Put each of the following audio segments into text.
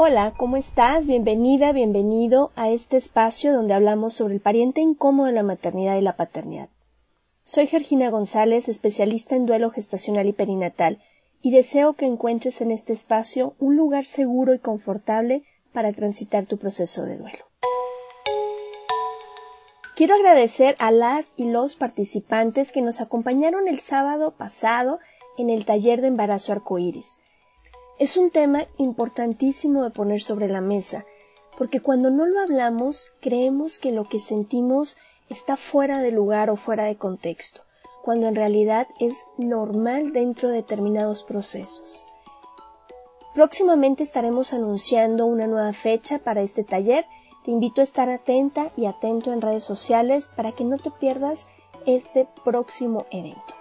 Hola, ¿cómo estás? Bienvenida, bienvenido a este espacio donde hablamos sobre el pariente incómodo de la maternidad y la paternidad. Soy Georgina González, especialista en duelo gestacional y perinatal, y deseo que encuentres en este espacio un lugar seguro y confortable para transitar tu proceso de duelo. Quiero agradecer a las y los participantes que nos acompañaron el sábado pasado en el taller de embarazo arcoíris. Es un tema importantísimo de poner sobre la mesa, porque cuando no lo hablamos creemos que lo que sentimos está fuera de lugar o fuera de contexto, cuando en realidad es normal dentro de determinados procesos. Próximamente estaremos anunciando una nueva fecha para este taller. Te invito a estar atenta y atento en redes sociales para que no te pierdas este próximo evento.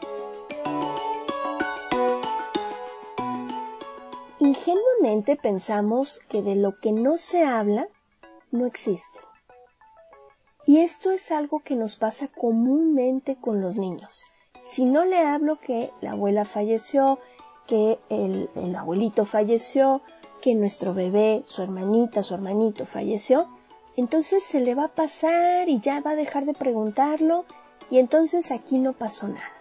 Ingenuamente pensamos que de lo que no se habla no existe. Y esto es algo que nos pasa comúnmente con los niños. Si no le hablo que la abuela falleció, que el, el, abuelito falleció, que nuestro bebé, su hermanita, su hermanito falleció, entonces se le va a pasar y ya va a dejar de preguntarlo y entonces aquí no pasó nada.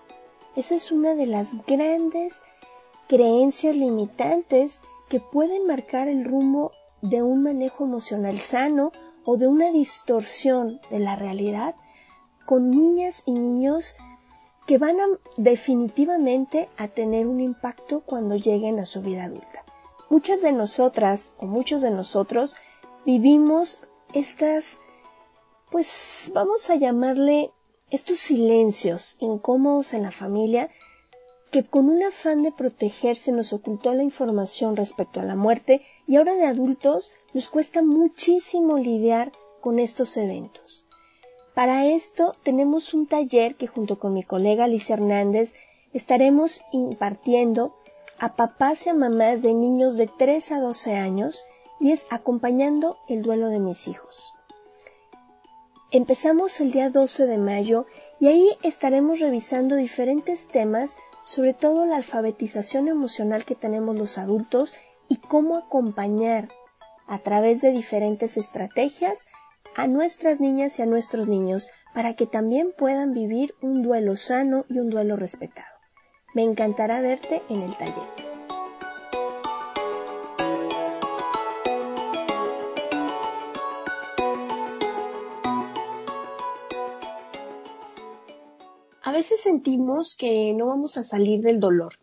Esa es una de las grandes creencias limitantes que pueden marcar el rumbo de un manejo emocional sano o de una distorsión de la realidad con niñas y niños que van a definitivamente a tener un impacto cuando lleguen a su vida adulta. Muchas de nosotras o muchos de nosotros vivimos estas, pues vamos a llamarle estos silencios incómodos en la familia que con un afán de protegerse nos ocultó la información respecto a la muerte y ahora de adultos nos cuesta muchísimo lidiar con estos eventos. Para esto tenemos un taller que junto con mi colega Alicia Hernández estaremos impartiendo a papás y a mamás de niños de 3 a 12 años y es acompañando el duelo de mis hijos. Empezamos el día 12 de mayo y ahí estaremos revisando diferentes temas, sobre todo la alfabetización emocional que tenemos los adultos y cómo acompañar a través de diferentes estrategias a nuestras niñas y a nuestros niños para que también puedan vivir un duelo sano y un duelo respetado. Me encantará verte en el taller. Veces sentimos que no vamos a salir del dolor,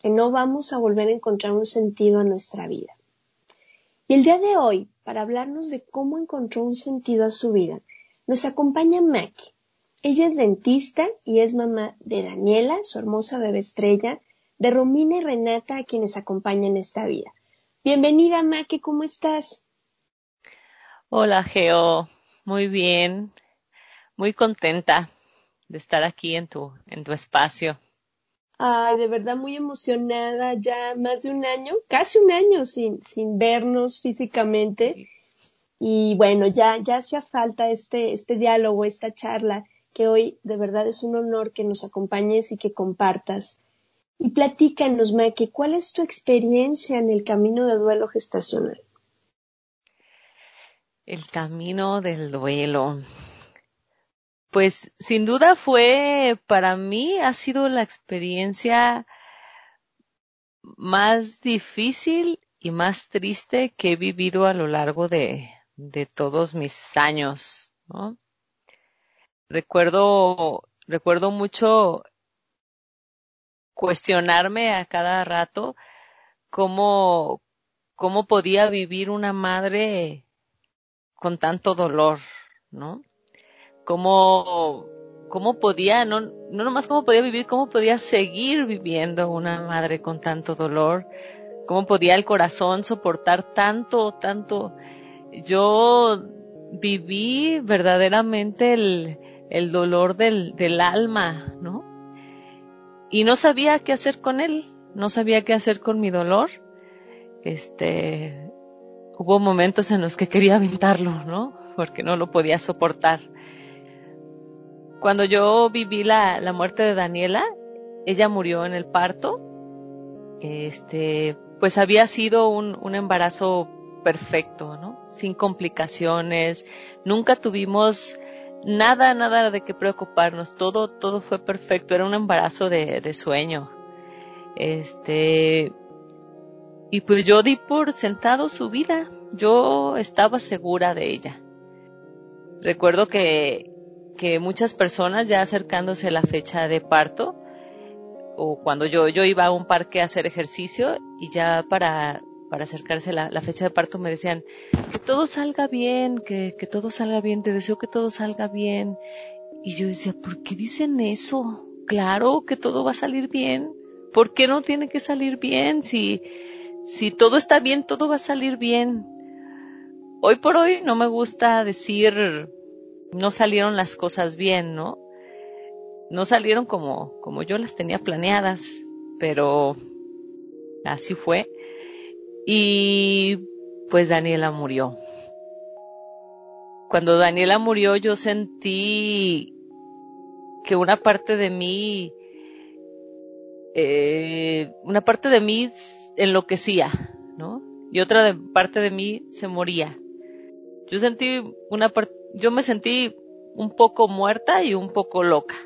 que no vamos a volver a encontrar un sentido a nuestra vida. Y el día de hoy, para hablarnos de cómo encontró un sentido a su vida, nos acompaña Maki. Ella es dentista y es mamá de Daniela, su hermosa bebé estrella, de Romina y Renata, a quienes acompañan esta vida. Bienvenida, Maki, ¿cómo estás? Hola, Geo. Muy bien. Muy contenta de estar aquí en tu, en tu espacio. Ay, de verdad muy emocionada, ya más de un año, casi un año sin, sin vernos físicamente. Y bueno, ya, ya hacía falta este, este diálogo, esta charla, que hoy de verdad es un honor que nos acompañes y que compartas. Y platícanos, Maki, ¿cuál es tu experiencia en el camino de duelo gestacional? El camino del duelo. Pues sin duda fue, para mí ha sido la experiencia más difícil y más triste que he vivido a lo largo de, todos mis años, ¿no? Recuerdo, recuerdo mucho cuestionarme a cada rato cómo, cómo podía vivir una madre con tanto dolor, ¿no? Cómo, cómo podía, no, no nomás cómo podía vivir, cómo podía seguir viviendo una madre con tanto dolor, cómo podía el corazón soportar tanto, tanto. Yo viví verdaderamente el, el dolor del, del alma, ¿no? Y no sabía qué hacer con él, no sabía qué hacer con mi dolor. Este, hubo momentos en los que quería aventarlo, ¿no? Porque no lo podía soportar. Cuando yo viví la, la muerte de Daniela, ella murió en el parto. Este, pues había sido un, un embarazo perfecto, ¿no? Sin complicaciones. Nunca tuvimos nada, nada de qué preocuparnos. Todo, todo fue perfecto. Era un embarazo de, de sueño. Este, y pues yo di por sentado su vida. Yo estaba segura de ella. Recuerdo que, que muchas personas ya acercándose a la fecha de parto, o cuando yo, yo iba a un parque a hacer ejercicio y ya para, para acercarse la, la fecha de parto me decían que todo salga bien, que, que todo salga bien, te deseo que todo salga bien. Y yo decía, ¿por qué dicen eso? Claro que todo va a salir bien. ¿Por qué no tiene que salir bien? Si, si todo está bien, todo va a salir bien. Hoy por hoy no me gusta decir no salieron las cosas bien, ¿no? No salieron como, como yo las tenía planeadas, pero así fue. Y pues Daniela murió. Cuando Daniela murió yo sentí que una parte de mí, eh, una parte de mí enloquecía, ¿no? Y otra parte de mí se moría. Yo sentí una yo me sentí un poco muerta y un poco loca.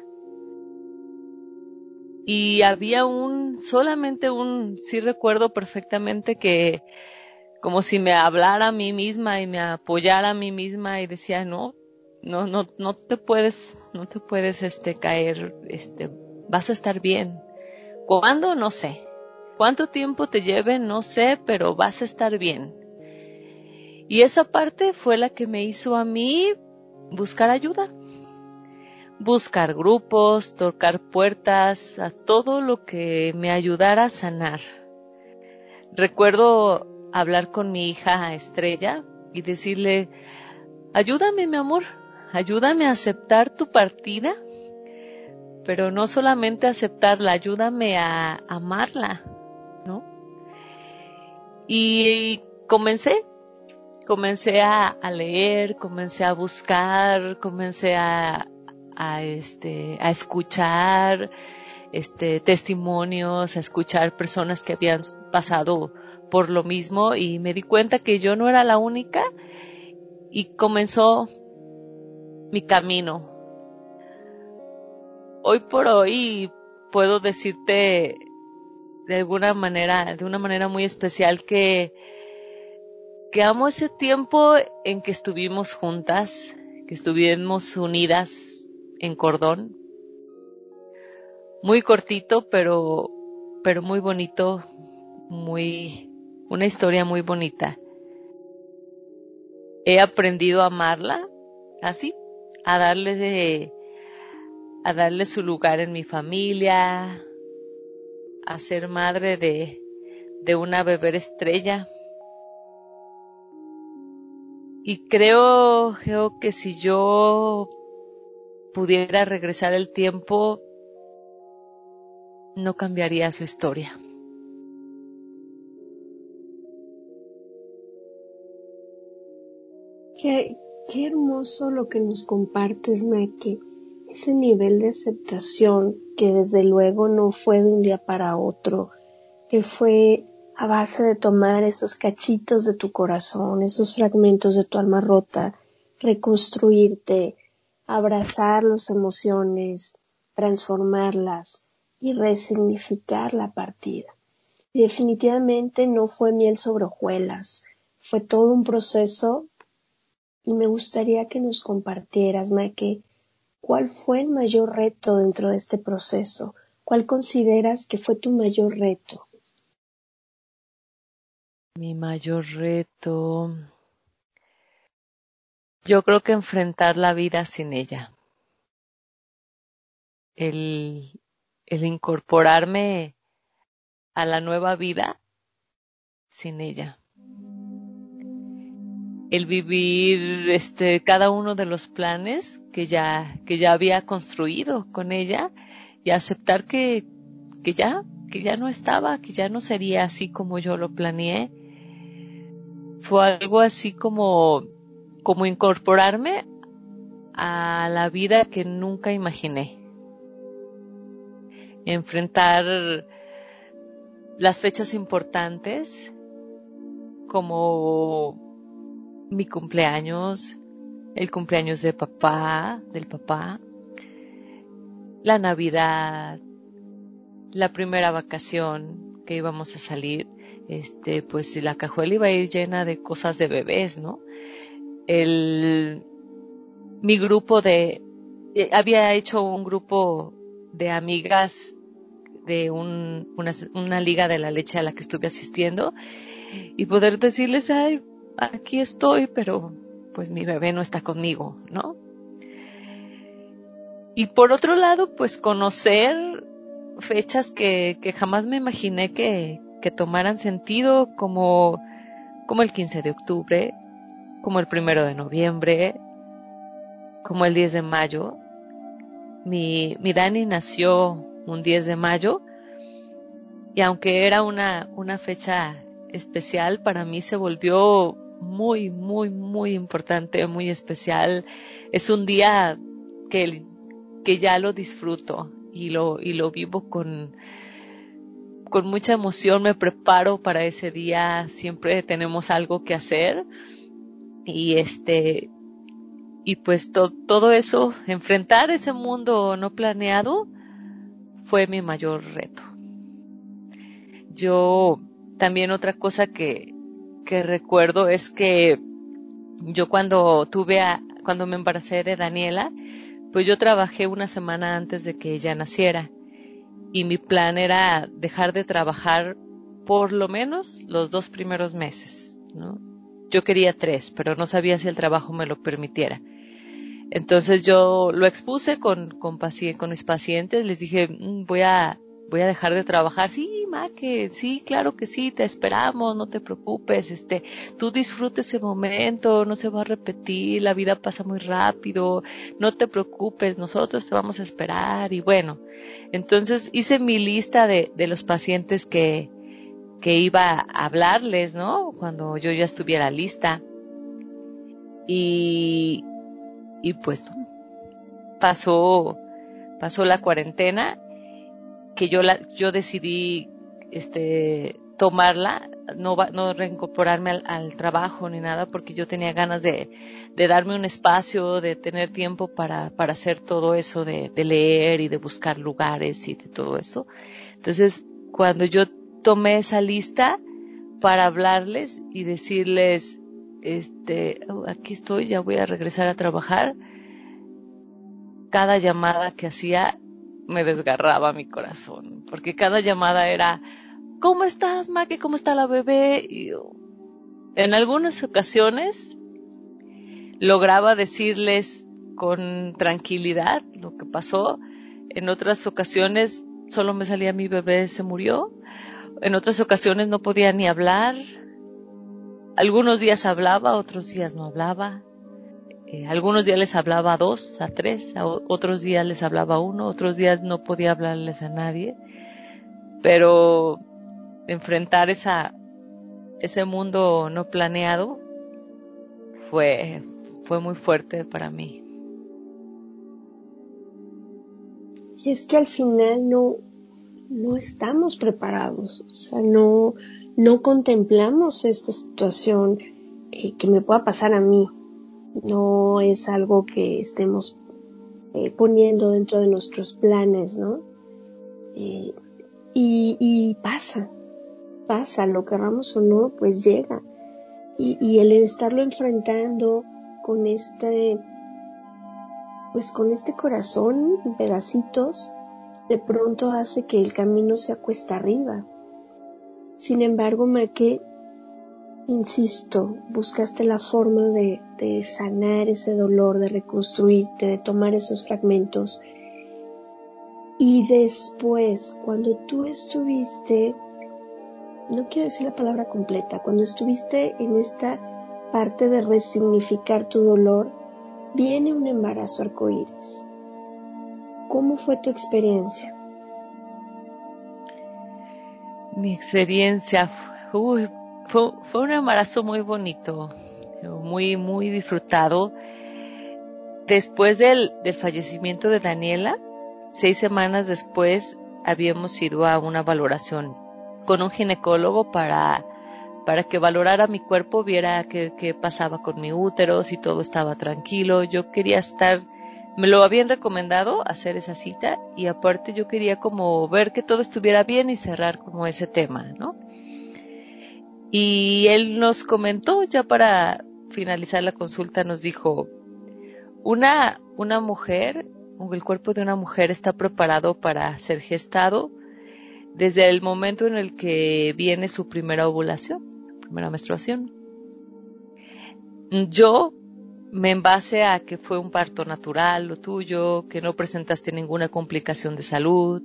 Y había un, solamente un, sí recuerdo perfectamente que como si me hablara a mí misma y me apoyara a mí misma y decía, no, no, no, no te puedes, no te puedes, este, caer, este, vas a estar bien. ¿Cuándo? No sé. ¿Cuánto tiempo te lleve? No sé, pero vas a estar bien. Y esa parte fue la que me hizo a mí buscar ayuda, buscar grupos, tocar puertas, a todo lo que me ayudara a sanar. Recuerdo hablar con mi hija Estrella y decirle, ayúdame mi amor, ayúdame a aceptar tu partida, pero no solamente aceptarla, ayúdame a amarla, ¿no? Y comencé, comencé a, a leer, comencé a buscar, comencé a, a este, a escuchar, este, testimonios, a escuchar personas que habían pasado por lo mismo y me di cuenta que yo no era la única y comenzó mi camino. Hoy por hoy puedo decirte de alguna manera, de una manera muy especial que, que amo ese tiempo en que estuvimos juntas, que estuvimos unidas en cordón. Muy cortito, pero, pero muy bonito, muy, una historia muy bonita. He aprendido a amarla así, a darle a darle su lugar en mi familia, a ser madre de, de una bebé estrella. Y creo, creo que si yo pudiera regresar el tiempo, no cambiaría su historia. Qué, qué hermoso lo que nos compartes, Maki. Ese nivel de aceptación que desde luego no fue de un día para otro, que fue a base de tomar esos cachitos de tu corazón, esos fragmentos de tu alma rota, reconstruirte, abrazar las emociones, transformarlas y resignificar la partida. Y definitivamente no fue miel sobre hojuelas, fue todo un proceso y me gustaría que nos compartieras, Maque, cuál fue el mayor reto dentro de este proceso, cuál consideras que fue tu mayor reto. Mi mayor reto. Yo creo que enfrentar la vida sin ella. El, incorporarme a la nueva vida sin ella. El vivir este cada uno de los planes que ya que ya había construido con ella y aceptar que que ya que ya no estaba, que ya no sería así como yo lo planeé fue algo así como, como incorporarme a la vida que nunca imaginé. Enfrentar las fechas importantes como mi cumpleaños, el cumpleaños de papá, del papá, la Navidad, la primera vacación que íbamos a salir este, pues la cajuela iba a ir llena de cosas de bebés, ¿no? El, mi grupo de, eh, había hecho un grupo de amigas de un, una, una liga de la leche a la que estuve asistiendo y poder decirles, ay, aquí estoy, pero pues mi bebé no está conmigo, ¿no? Y por otro lado, pues conocer fechas que, jamás me imaginé que, tomaran sentido como, como el 15 de octubre, como el primero de noviembre, como el 10 de mayo. Mi, mi Dani nació un 10 de mayo y aunque era una, fecha especial, para mí se volvió muy, muy, muy importante, muy especial. Es un día que ya lo disfruto y lo, y lo vivo con, con mucha emoción me preparo para ese día, siempre tenemos algo que hacer y este y pues todo eso, enfrentar ese mundo no planeado fue mi mayor reto. Yo también otra cosa que, que recuerdo es que yo cuando tuve a, cuando me embaracé de Daniela, pues yo trabajé una semana antes de que ella naciera y mi plan era dejar de trabajar por lo menos los dos primeros meses, ¿no? Yo quería tres, pero no sabía si el trabajo me lo permitiera. Entonces yo lo expuse con, con, con mis pacientes, les dije, mm, voy a voy a dejar de trabajar. Sí, ma, que sí, claro que sí, te esperamos, no te preocupes, este, tú disfrutes ese momento, no se va a repetir, la vida pasa muy rápido, no te preocupes, nosotros te vamos a esperar y bueno, entonces hice mi lista de, de los pacientes que, que iba a hablarles, ¿no? Cuando yo ya estuviera lista. Y, y pues pasó, pasó la cuarentena que yo la, yo decidí este tomarla, no no reincorporarme al, trabajo ni nada, porque yo tenía ganas de, darme un espacio, de tener tiempo para, para hacer todo eso, de, de leer y de buscar lugares y de todo eso. Entonces, cuando yo tomé esa lista para hablarles y decirles, este, oh, aquí estoy, ya voy a regresar a trabajar, cada llamada que hacía me desgarraba mi corazón, porque cada llamada era, ¿cómo estás, Maki? ¿Cómo está la bebé? Y en algunas ocasiones lograba decirles con tranquilidad lo que pasó. En otras ocasiones solo me salía mi bebé se murió. En otras ocasiones no podía ni hablar. Algunos días hablaba, otros días no hablaba. Eh, algunos días les hablaba a dos, a tres, a otros días les hablaba a uno, otros días no podía hablarles a nadie. pero enfrentar esa, ese mundo no planeado fue, fue muy fuerte para mí. Y es que al final no, no estamos preparados, o sea, no, no contemplamos esta situación eh, que me pueda pasar a mí. No es algo que estemos eh, poniendo dentro de nuestros planes, ¿no? Eh, y, y, pasa, pasa, lo querramos o no, pues llega. Y, el estarlo enfrentando con este, pues con este corazón en pedacitos, de pronto hace que el camino se acuesta arriba. Sin embargo, Maque, insisto, buscaste la forma de, de sanar ese dolor, de reconstruirte, de tomar esos fragmentos. Y después, cuando tú estuviste, no quiero decir la palabra completa, cuando estuviste en esta parte de resignificar tu dolor, viene un embarazo arcoíris. ¿Cómo fue tu experiencia? Mi experiencia uy, fue, fue, un embarazo muy bonito, muy, muy disfrutado. Después del, del fallecimiento de Daniela, seis semanas después habíamos ido a una valoración con un ginecólogo para, para que valorara mi cuerpo, viera qué, qué pasaba con mi útero, si todo estaba tranquilo. Yo quería estar me lo habían recomendado hacer esa cita y aparte yo quería como ver que todo estuviera bien y cerrar como ese tema, ¿no? Y él nos comentó ya para finalizar la consulta, nos dijo, una, una mujer, el cuerpo de una mujer está preparado para ser gestado desde el momento en el que viene su primera ovulación, primera menstruación. Yo me en base a que fue un parto natural lo tuyo, que no presentaste ninguna complicación de salud,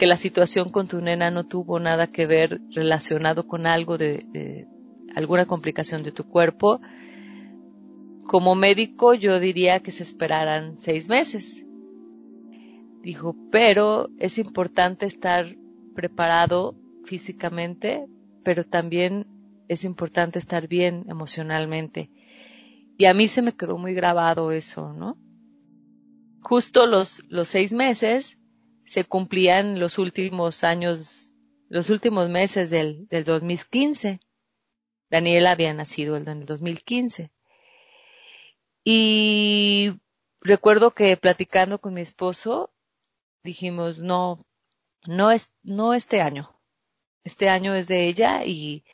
que la situación con tu nena no tuvo nada que ver relacionado con algo de, alguna complicación de tu cuerpo, como médico yo diría que se esperaran seis meses. Dijo, pero es importante estar preparado físicamente, pero también es importante estar bien emocionalmente y a mí se me quedó muy grabado eso, ¿no? Justo los, los seis meses se cumplían los últimos años, los últimos meses del, del 2015. Daniela había nacido en el 2015. Y recuerdo que platicando con mi esposo, dijimos, no, no es, no este año. Este año es de ella y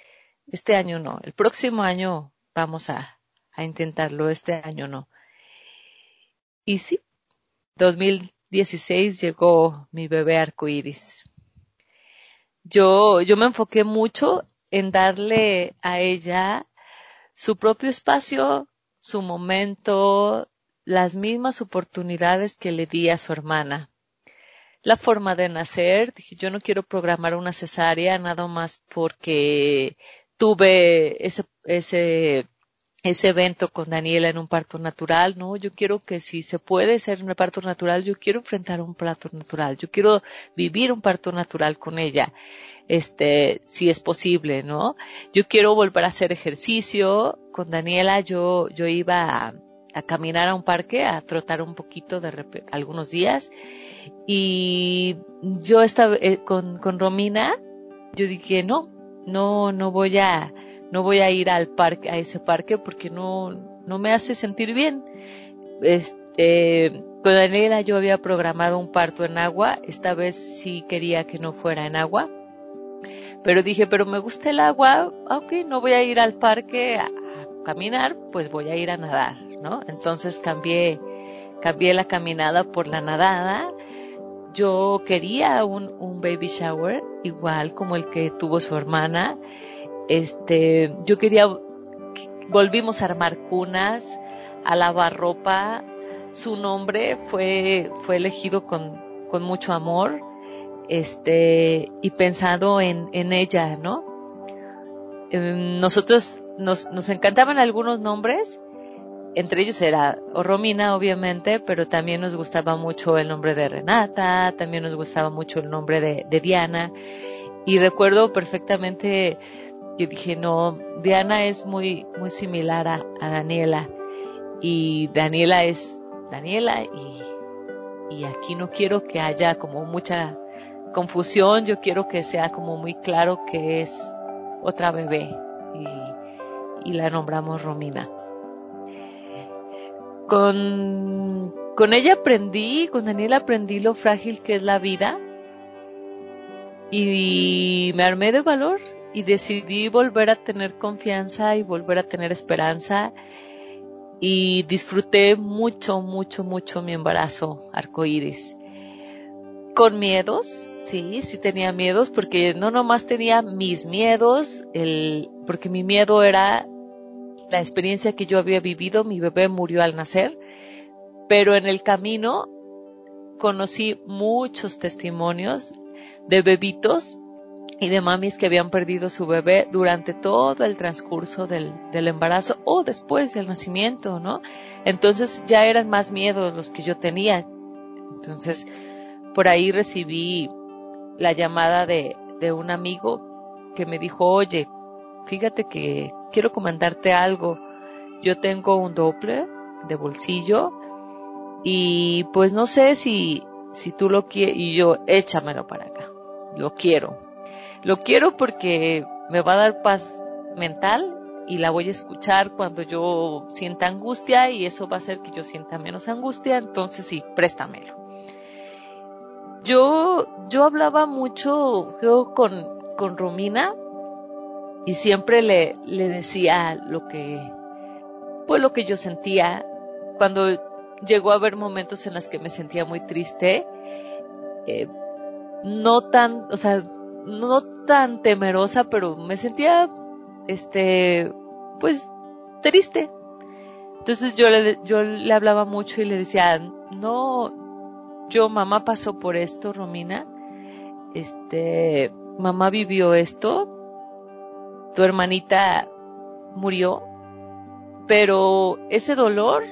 este año no. El próximo año vamos a, a intentarlo, este año no. Y sí, 2016 llegó mi bebé arcoíris. Yo, yo me enfoqué mucho en darle a ella su propio espacio, su momento, las mismas oportunidades que le di a su hermana. La forma de nacer, dije, yo no quiero programar una cesárea nada más porque tuve ese, ese ese evento con Daniela en un parto natural, ¿no? Yo quiero que si se puede ser un parto natural, yo quiero enfrentar un parto natural, yo quiero vivir un parto natural con ella, este, si es posible, ¿no? Yo quiero volver a hacer ejercicio, con Daniela yo, yo iba a, caminar a un parque, a trotar un poquito de algunos días, y yo estaba, eh, con, con Romina, yo dije, no, no, no voy a, no voy a ir al parque, a ese parque porque no, no me hace sentir bien. Este, con Daniela yo había programado un parto en agua, esta vez sí quería que no fuera en agua, pero dije, pero me gusta el agua, aunque no voy a ir al parque a, caminar, pues voy a ir a nadar, ¿no? Entonces cambié, cambié la caminada por la nadada. Yo quería un baby shower, igual como el que tuvo su hermana este, yo quería, volvimos a armar cunas, a lavar ropa. Su nombre fue, fue elegido con, con mucho amor, este, y pensado en, en ella, ¿no? Em, nosotros nos, nos encantaban algunos nombres, entre ellos era Romina, obviamente, pero también nos gustaba mucho el nombre de Renata, también nos gustaba mucho el nombre de, Diana. Y recuerdo perfectamente que dije, no, Diana es muy, muy similar a, Daniela. Y Daniela es Daniela y, y aquí no quiero que haya como mucha confusión, yo quiero que sea como muy claro que es otra bebé y, y la nombramos Romina con, con ella aprendí, con Daniela aprendí lo frágil que es la vida. Y me armé de valor y decidí volver a tener confianza y volver a tener esperanza y disfruté mucho, mucho, mucho mi embarazo arcoíris. Con miedos, sí, sí tenía miedos porque no nomás tenía mis miedos, el, porque mi miedo era la experiencia que yo había vivido, mi bebé murió al nacer, pero en el camino conocí muchos testimonios de bebitos y de mamis que habían perdido su bebé durante todo el transcurso del, del, embarazo o después del nacimiento, ¿no? Entonces ya eran más miedos los que yo tenía. Entonces, por ahí recibí la llamada de, de un amigo que me dijo, oye, fíjate que quiero comentarte algo. Yo tengo un Doppler de bolsillo y pues no sé si, si tú lo quieres y yo échamelo para acá. Lo quiero. Lo quiero porque me va a dar paz mental y la voy a escuchar cuando yo sienta angustia y eso va a hacer que yo sienta menos angustia, entonces sí, préstamelo. Yo, yo hablaba mucho con, con Romina y siempre le, le decía lo que, pues lo que yo sentía. Cuando llegó a haber momentos en los que me sentía muy triste, eh, no tan, o sea, no tan temerosa, pero me sentía, este, pues, triste. Entonces yo le, yo le hablaba mucho y le decía, no, yo mamá pasó por esto, Romina, este, mamá vivió esto, tu hermanita murió, pero ese dolor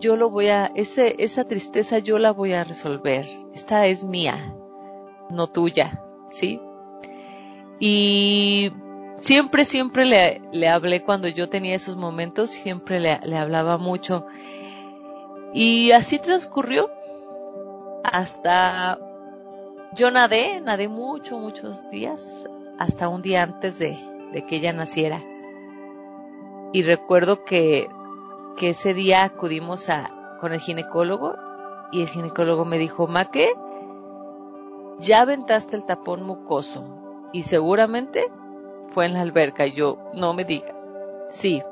yo lo voy a, ese, esa tristeza yo la voy a resolver. Esta es mía, no tuya, ¿sí? Y siempre, siempre le, le hablé cuando yo tenía esos momentos, siempre le, le hablaba mucho. Y así transcurrió hasta yo nadé, nadé mucho, muchos días hasta un día antes de, que ella naciera. Y recuerdo que, que ese día acudimos a, con el ginecólogo y el ginecólogo me dijo, Maque, ya aventaste el tapón mucoso y seguramente fue en la alberca. Y yo, no me digas. Sí.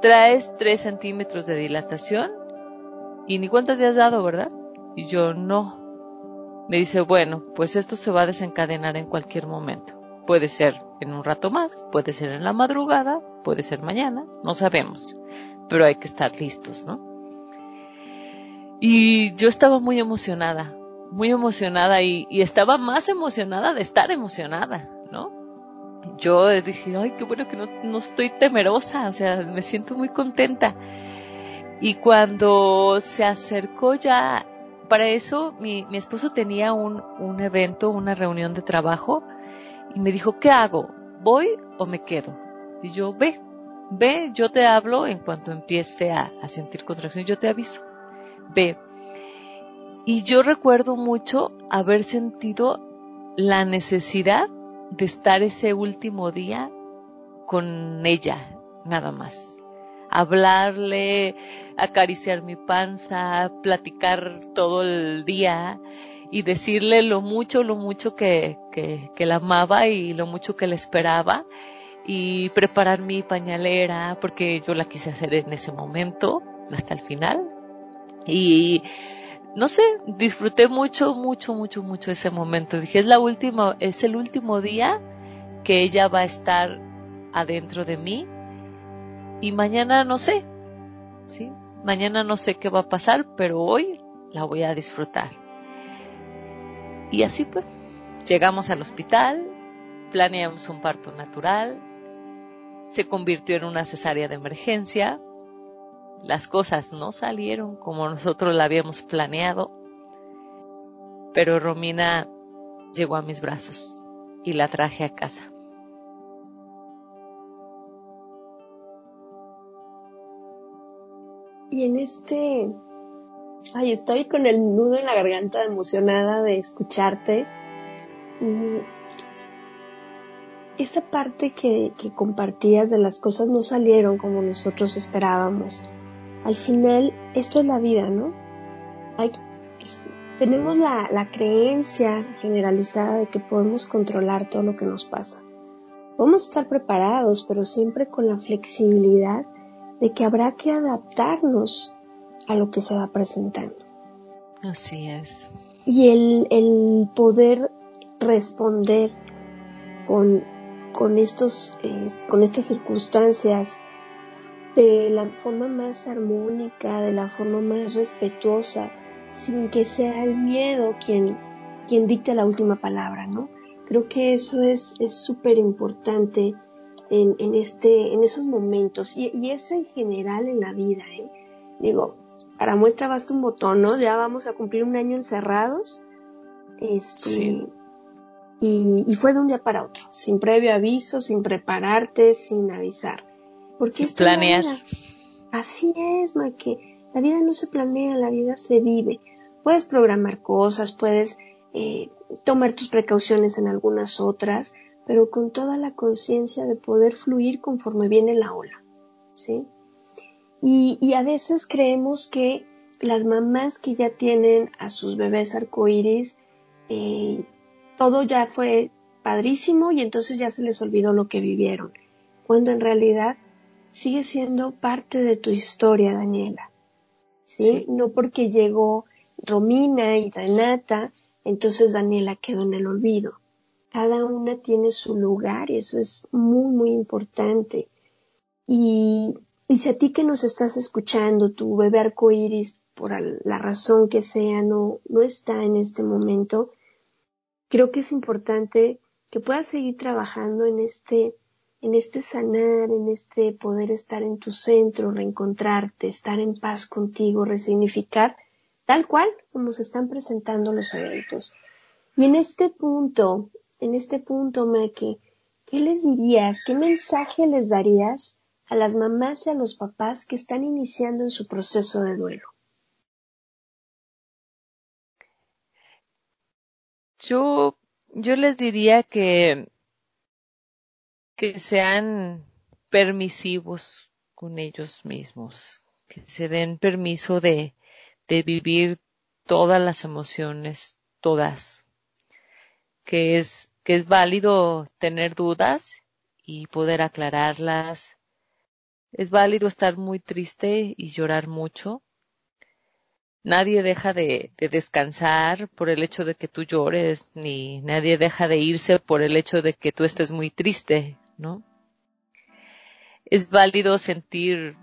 Traes tres centímetros de dilatación y ni cuántas te has dado, ¿verdad? Y yo, no. Me dice, bueno, pues esto se va a desencadenar en cualquier momento. Puede ser en un rato más, puede ser en la madrugada, puede ser mañana, no sabemos, pero hay que estar listos, ¿no? Y yo estaba muy emocionada, muy emocionada y, estaba más emocionada de estar emocionada, ¿no? Yo dije, ay, qué bueno que no, no estoy temerosa, o sea, me siento muy contenta. Y cuando se acercó ya, para eso mi, mi esposo tenía un, un evento, una reunión de trabajo, y me dijo, ¿qué hago? ¿Voy o me quedo? Y yo, ve, ve, yo te hablo en cuanto empiece a, sentir contracción, yo te aviso. Ve. Y yo recuerdo mucho haber sentido la necesidad de estar ese último día con ella, nada más. Hablarle, acariciar mi panza, platicar todo el día y decirle lo mucho, lo mucho que, que, la amaba y lo mucho que la esperaba y preparar mi pañalera porque yo la quise hacer en ese momento hasta el final y no sé, disfruté mucho, mucho, mucho, mucho ese momento. Dije, es la última, es el último día que ella va a estar adentro de mí y mañana no sé, ¿sí? Mañana no sé qué va a pasar, pero hoy la voy a disfrutar. Y así fue. Llegamos al hospital, planeamos un parto natural, se convirtió en una cesárea de emergencia las cosas no salieron como nosotros la habíamos planeado, pero Romina llegó a mis brazos y la traje a casa. Y en este, ay, estoy con el nudo en la garganta emocionada de escucharte. Mm, esa parte que, que compartías de las cosas no salieron como nosotros esperábamos. Al final, esto es la vida, ¿no? Hay, tenemos la, la creencia generalizada de que podemos controlar todo lo que nos pasa. Podemos estar preparados, pero siempre con la flexibilidad de que habrá que adaptarnos a lo que se va presentando. Así es. Y el, el poder responder con, con, estos, eh, con estas circunstancias de la forma más armónica, de la forma más respetuosa, sin que sea el miedo quien, quien dicte la última palabra, ¿no? Creo que eso es súper importante en, en, este, en esos momentos y, y, es en general en la vida, ¿eh? Digo, para muestra basta un botón, ¿no? Ya vamos a cumplir un año encerrados. Este, y, y, fue de un día para otro, sin previo aviso, sin prepararte, sin avisar. Porque esto planear. Así es, ma, que la vida no se planea, la vida se vive. Puedes programar cosas, puedes eh, tomar tus precauciones en algunas otras, pero con toda la conciencia de poder fluir conforme viene la ola, ¿sí? Y, y, a veces creemos que las mamás que ya tienen a sus bebés arcoíris, eh, todo ya fue padrísimo y entonces ya se les olvidó lo que vivieron, cuando en realidad sigue siendo parte de tu historia, Daniela. ¿sí? No porque llegó Romina y Renata, entonces Daniela quedó en el olvido. Cada una tiene su lugar y eso es muy, muy importante. Y, y si a ti que nos estás escuchando, tu bebé arcoíris, por la razón que sea, no, no está en este momento, creo que es importante que puedas seguir trabajando en este en este sanar, en este poder estar en tu centro, reencontrarte, estar en paz contigo, resignificar tal cual como se están presentando los eventos. Y en este punto, en este punto, Maki, ¿qué les dirías? ¿Qué mensaje les darías a las mamás y a los papás que están iniciando en su proceso de duelo? Yo, yo les diría que que sean permisivos con ellos mismos, que se den permiso de, de vivir todas las emociones, todas, que es, que es válido tener dudas y poder aclararlas. Es válido estar muy triste y llorar mucho. Nadie deja de, de, descansar por el hecho de que tú llores, ni nadie deja de irse por el hecho de que tú estés muy triste ¿no? Es válido sentir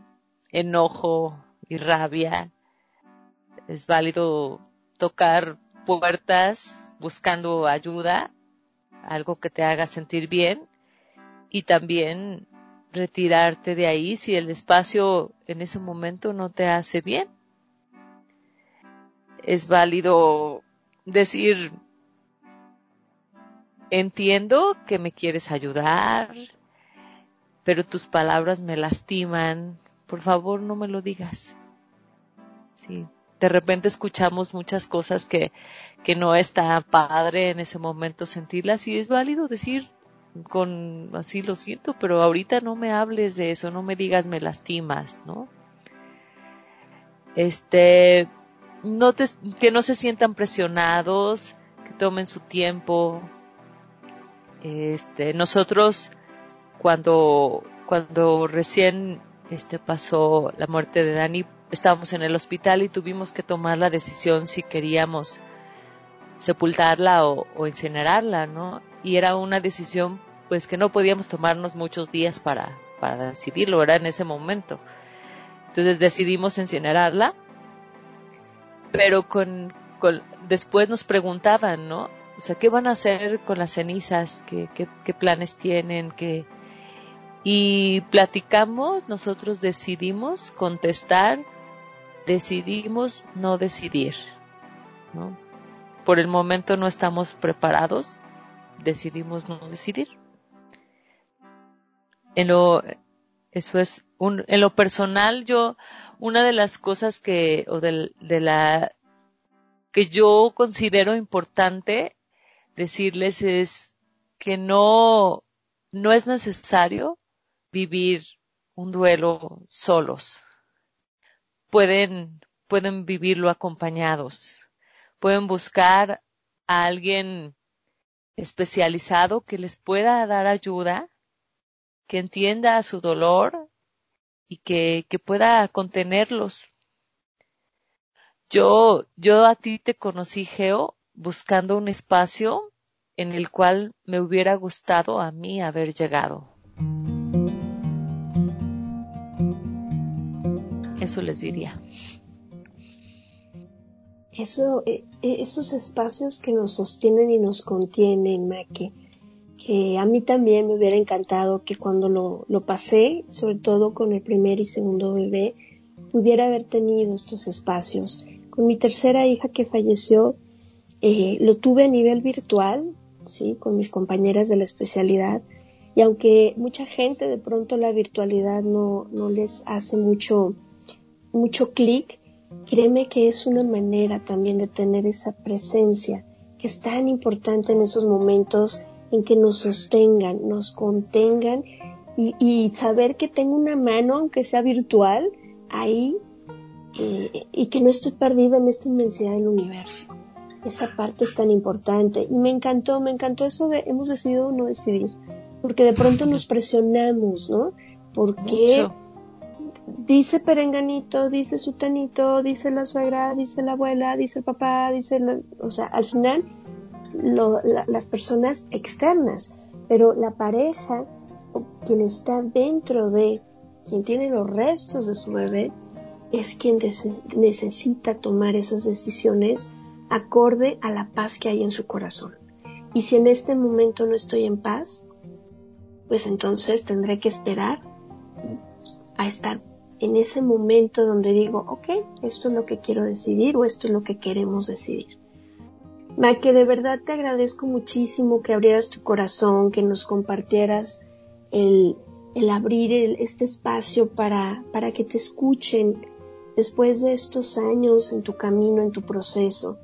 enojo y rabia. Es válido tocar puertas buscando ayuda, algo que te haga sentir bien y también retirarte de ahí si el espacio en ese momento no te hace bien. Es válido decir, entiendo que me quieres ayudar, pero tus palabras me lastiman. Por favor, no me lo digas. Sí, de repente escuchamos muchas cosas que, que no está padre en ese momento sentirlas y es válido decir con así lo siento, pero ahorita no me hables de eso, no me digas me lastimas, ¿no? Este, no te, que no se sientan presionados, que tomen su tiempo, este, nosotros cuando, cuando recién este, pasó la muerte de Dani, estábamos en el hospital y tuvimos que tomar la decisión si queríamos sepultarla o, incinerarla, ¿no? Y era una decisión pues que no podíamos tomarnos muchos días para, para decidirlo, era en ese momento. Entonces decidimos incinerarla, pero con, después nos preguntaban, ¿no? O sea, ¿qué van a hacer con las cenizas? ¿Qué, planes tienen? ¿Qué, y platicamos, nosotros decidimos contestar, decidimos no decidir. ¿no? Por el momento no estamos preparados, decidimos no decidir. En lo, eso es, un, en lo personal, yo, una de las cosas que, o de, de la, que yo considero importante decirles es que no, no es necesario vivir un duelo solos. Pueden, pueden vivirlo acompañados. Pueden buscar a alguien especializado que les pueda dar ayuda, que entienda su dolor y que, que pueda contenerlos. Yo, yo a ti te conocí, Geo, buscando un espacio en el cual me hubiera gustado a mí haber llegado. Eso les diría. Eso, eh, esos espacios que nos sostienen y nos contienen, Maque, que a mí también me hubiera encantado que cuando lo, lo pasé, sobre todo con el primer y segundo bebé, pudiera haber tenido estos espacios. Con mi tercera hija que falleció, eh, lo tuve a nivel virtual, sí, con mis compañeras de la especialidad, y aunque mucha gente de pronto la virtualidad no, no les hace mucho, mucho clic, créeme que es una manera también de tener esa presencia que es tan importante en esos momentos en que nos sostengan, nos contengan. Y, saber que tengo una mano, aunque sea virtual, ahí eh, y que no estoy perdida en esta inmensidad del universo. Esa parte es tan importante y me encantó, me encantó eso de hemos decidido no decidir, porque de pronto nos presionamos, ¿no? Porque dice Perenganito, dice Sutanito, dice la suegra, dice la abuela, dice el papá, dice, o sea, al final lo, las personas externas, pero la pareja, quien está dentro de, quien tiene los restos de su bebé, es quien necesita tomar esas decisiones acorde a la paz que hay en su corazón. Y si en este momento no estoy en paz, pues entonces tendré que esperar a estar en ese momento donde digo, ok, esto es lo que quiero decidir o esto es lo que queremos decidir. Ma, que de verdad te agradezco muchísimo que abrieras tu corazón, que nos compartieras el, el abrir este espacio para, para que te escuchen después de estos años en tu camino, en tu proceso.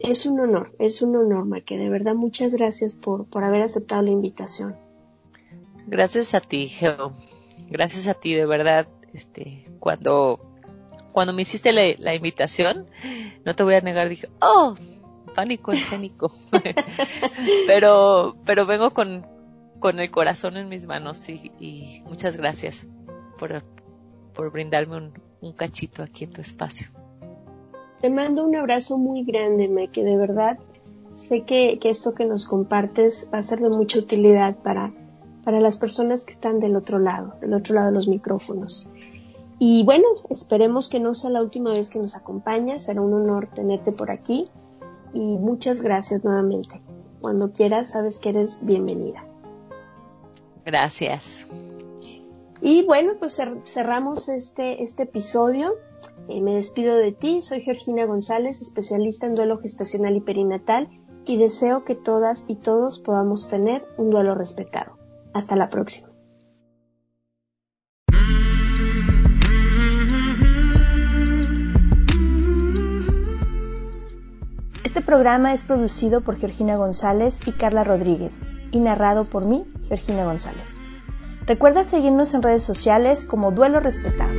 Es un honor, es un honor, Ma, que de verdad muchas gracias por, por haber aceptado la invitación. Gracias a ti, Geo. Gracias a ti, de verdad. Este, cuando, cuando me hiciste la, la invitación, no te voy a negar, dije, oh, pánico escénico. pero, pero vengo con, con el corazón en mis manos y, y muchas gracias por, por brindarme un, un, cachito aquí en tu espacio. Te mando un abrazo muy grande, que de verdad sé que, que, esto que nos compartes va a ser de mucha utilidad para, para las personas que están del otro lado, del otro lado de los micrófonos. Y bueno, esperemos que no sea la última vez que nos acompañas, será un honor tenerte por aquí y muchas gracias nuevamente. Cuando quieras, sabes que eres bienvenida. Gracias. Y bueno, pues cerramos este, este episodio. Eh, me despido de ti, soy Georgina González, especialista en duelo gestacional y perinatal, y deseo que todas y todos podamos tener un duelo respetado. Hasta la próxima. Este programa es producido por Georgina González y Carla Rodríguez y narrado por mí, Georgina González. Recuerda seguirnos en redes sociales como Duelo Respetado.